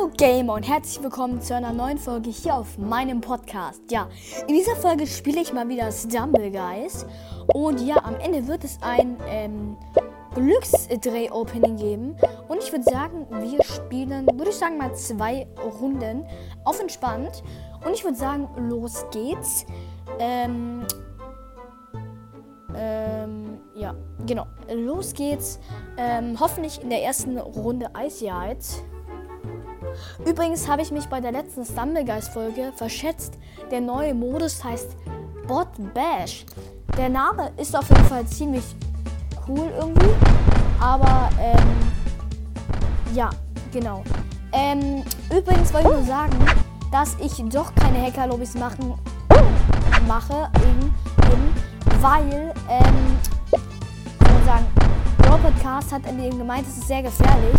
Hallo Gamer und herzlich willkommen zu einer neuen Folge hier auf meinem Podcast. Ja, in dieser Folge spiele ich mal wieder Stumble Guys. Und ja, am Ende wird es ein ähm, Glücksdreh-Opening geben. Und ich würde sagen, wir spielen, würde ich sagen, mal zwei Runden auf entspannt. Und ich würde sagen, los geht's. Ähm, ähm, ja, genau. Los geht's. Ähm, hoffentlich in der ersten Runde Eisjagd. Übrigens habe ich mich bei der letzten Stumblegeist-Folge verschätzt. Der neue Modus heißt Bot Bash. Der Name ist auf jeden Fall ziemlich cool irgendwie. Aber, ähm, ja, genau. Ähm, übrigens wollte ich nur sagen, dass ich doch keine Hacker-Lobbys machen, mache, eben, eben weil, ähm, ich sagen, Robert Cast hat eben gemeint, es ist sehr gefährlich.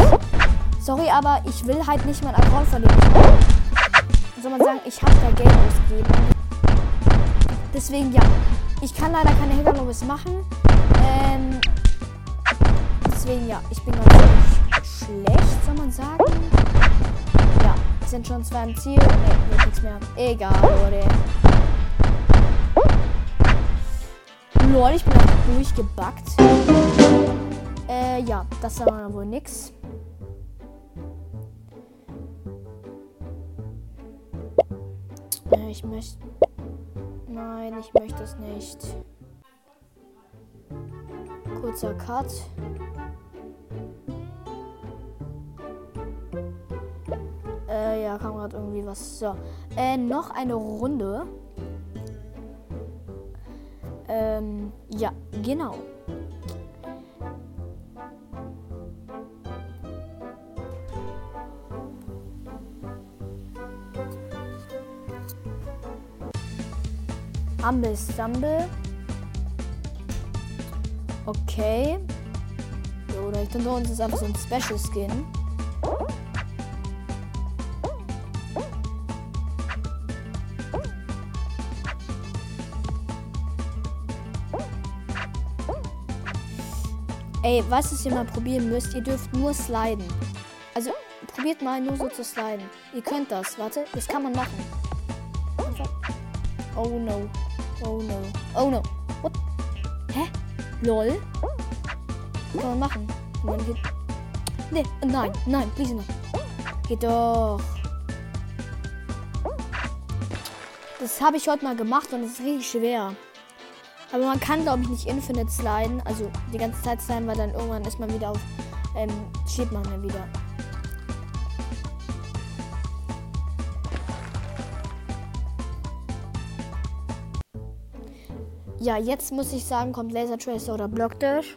Sorry, aber ich will halt nicht meinen Account verlieren. Soll man sagen, ich habe da Geld ausgegeben. Deswegen ja. Ich kann leider keine Hacker-Lobbies machen. Ähm, deswegen ja, ich bin ganz schlecht, soll man sagen. Ja, sind schon zwei im Ziel. Ne, wird nichts mehr. Egal, Leute. Lol, ich bin einfach durchgebackt. Äh, ja, das war wohl nix. Ich möchte. Nein, ich möchte es nicht. Kurzer Cut. Äh, ja, kam gerade irgendwie was. So. Äh, noch eine Runde. Ähm, ja, genau. Humble Stumble. Okay. Oder ich denke, uns ist einfach so ein Special Skin. Ey, was ist ihr mal probieren müsst, ihr dürft nur sliden. Also probiert mal nur so zu sliden. Ihr könnt das. Warte, das kann man machen. Oh no. Oh no. Oh no. What? Hä? Lol? Kann man machen? Man geht. Nee, nein, nein, please noch. Geht doch. Das habe ich heute mal gemacht und es ist richtig schwer. Aber man kann, glaube ich, nicht Infinite sliden. Also die ganze Zeit sliden, weil dann irgendwann ist man wieder auf. Ähm, steht man dann wieder. Ja, jetzt muss ich sagen, kommt Laser Tracer oder Block Dash.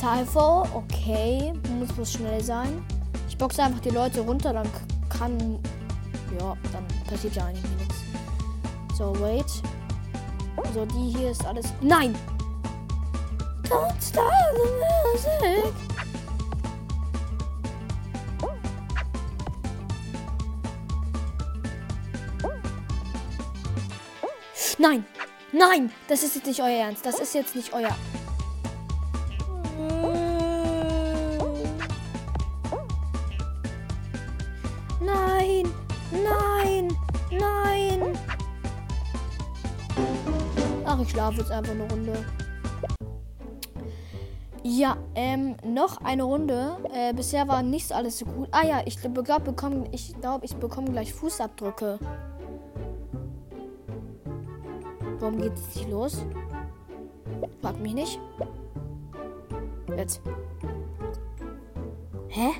Typho, okay, muss was schnell sein. Ich boxe einfach die Leute runter, dann kann. Ja, dann passiert ja eigentlich nichts. So, wait. So, die hier ist alles. Nein! Don't stop the music! Nein! Nein! Das ist jetzt nicht euer Ernst. Das ist jetzt nicht euer. Ach, ich schlafe jetzt einfach eine Runde. Ja, ähm, noch eine Runde. Äh, bisher war nicht alles so gut. Ah ja, ich glaube, bekomme, ich glaube, ich bekomme gleich Fußabdrücke. Warum geht es nicht los? Frag mich nicht. Jetzt. Hä?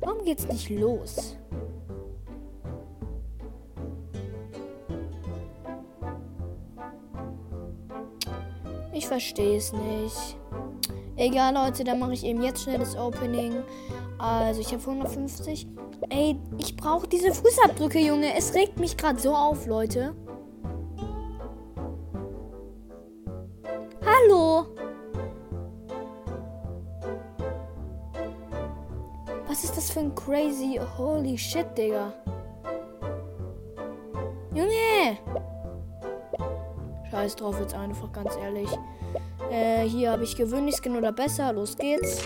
Warum geht's nicht los? Ich verstehe es nicht. Egal, Leute, dann mache ich eben jetzt schnell das Opening. Also, ich habe 150. Ey, ich brauche diese Fußabdrücke, Junge. Es regt mich gerade so auf, Leute. Hallo. Was ist das für ein crazy holy shit, Digga? Scheiß drauf jetzt einfach, ganz ehrlich. Äh, hier habe ich gewöhnlich Skin oder besser. Los geht's.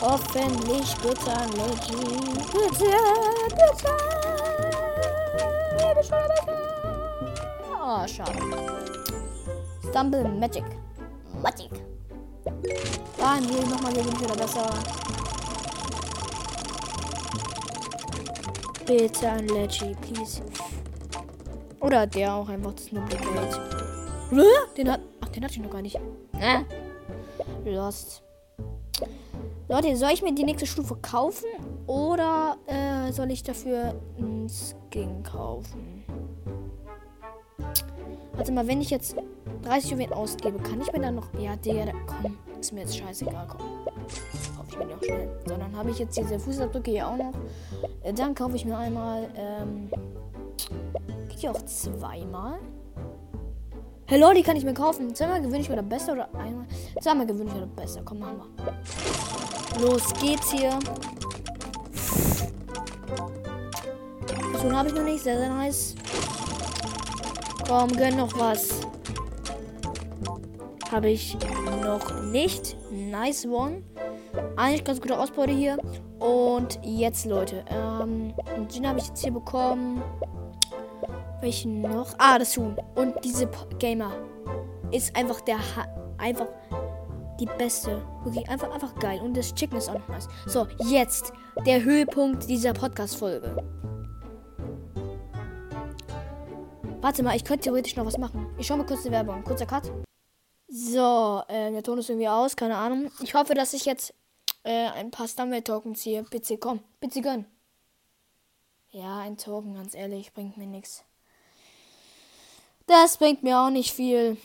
Hoffentlich bitte ein Legend. Bitte, bitte. Oh, schade. Stumble Magic. Magic. Ah, nee, nochmal gewöhnlich oder besser. Bitte ein Leggy, please. Oder der auch einfach das Duplicate. Den hat. Ach, den hatte ich noch gar nicht. Äh. Lost. Leute, soll ich mir die nächste Stufe kaufen? Oder äh, soll ich dafür einen Skin kaufen? Warte mal, wenn ich jetzt 30 Juwelen ausgebe, kann ich mir dann noch. Ja, Digga, komm. Ist mir jetzt scheißegal, komm. Kaufe ich mir noch schnell. So, dann habe ich jetzt diese Fußabdrücke hier auch noch. Äh, dann kaufe ich mir einmal. Ähm, hier auch zweimal? Hello, die kann ich mir kaufen. Zweimal gewöhnlich oder besser oder einmal? Zweimal gewöhnlich oder besser. Komm, machen wir. Los geht's hier. So habe ich noch nicht. Sehr, sehr nice. Komm, gönn noch was. Habe ich noch nicht. Nice one. Eigentlich ganz gute Ausbeute hier. Und jetzt, Leute. Ähm, den habe ich jetzt hier bekommen. Welchen noch? Ah, das Huhn. Und diese Gamer ist einfach der ha einfach die beste. Wirklich einfach einfach geil. Und das Chicken ist auch noch nice. So, jetzt der Höhepunkt dieser Podcast-Folge. Warte mal, ich könnte theoretisch noch was machen. Ich schau mal kurz die Werbung. Kurzer Cut. So, äh, der Ton ist irgendwie aus, keine Ahnung. Ich hoffe, dass ich jetzt äh, ein paar Stumble-Tokens ziehe. Bitte, komm, bitte gönn. Ja, ein Token, ganz ehrlich, bringt mir nichts. Das bringt mir auch nicht viel.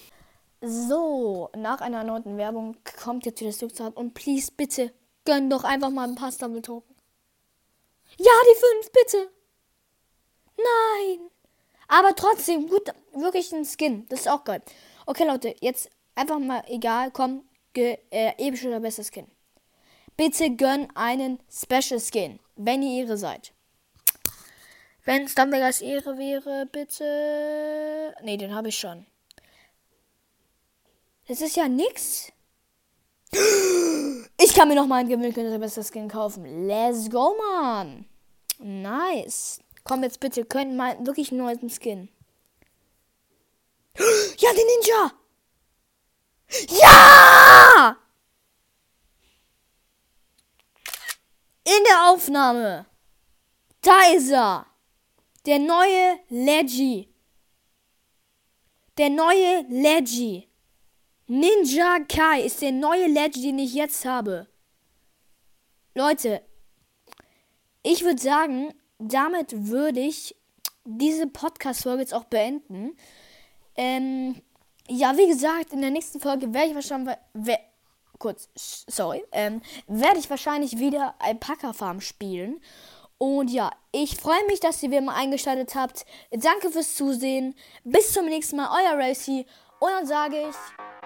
So, nach einer erneuten Werbung kommt jetzt wieder das Glücksrad und please, bitte, gönn doch einfach mal ein paar Stumble-Token. Ja, die fünf, bitte. Nein. Aber trotzdem, gut, wirklich ein Skin. Das ist auch geil. Okay, Leute, jetzt einfach mal egal, komm, ge, äh, episch oder besser Skin. Bitte gönn einen Special Skin, wenn ihr ihre seid. Wenn als Ehre wäre, bitte. Ne, den habe ich schon. Das ist ja nix. Ich kann mir noch mal einen gewöhnlichen besser Skin kaufen. Let's go, man. Nice. Komm jetzt bitte, können mal wirklich einen neuen Skin. Ja, den Ninja! Ja! In der Aufnahme. Da ist er. Der neue Leggy. Der neue Leggy. Ninja Kai ist der neue Leggy, den ich jetzt habe. Leute, ich würde sagen, damit würde ich diese Podcast-Folge jetzt auch beenden. Ähm, ja, wie gesagt, in der nächsten Folge werde ich wahrscheinlich. Kurz, sorry. Ähm, werde ich wahrscheinlich wieder Alpaka Farm spielen. Und ja, ich freue mich, dass ihr wieder mal eingeschaltet habt. Danke fürs Zusehen. Bis zum nächsten Mal, euer Racy. Und dann sage ich.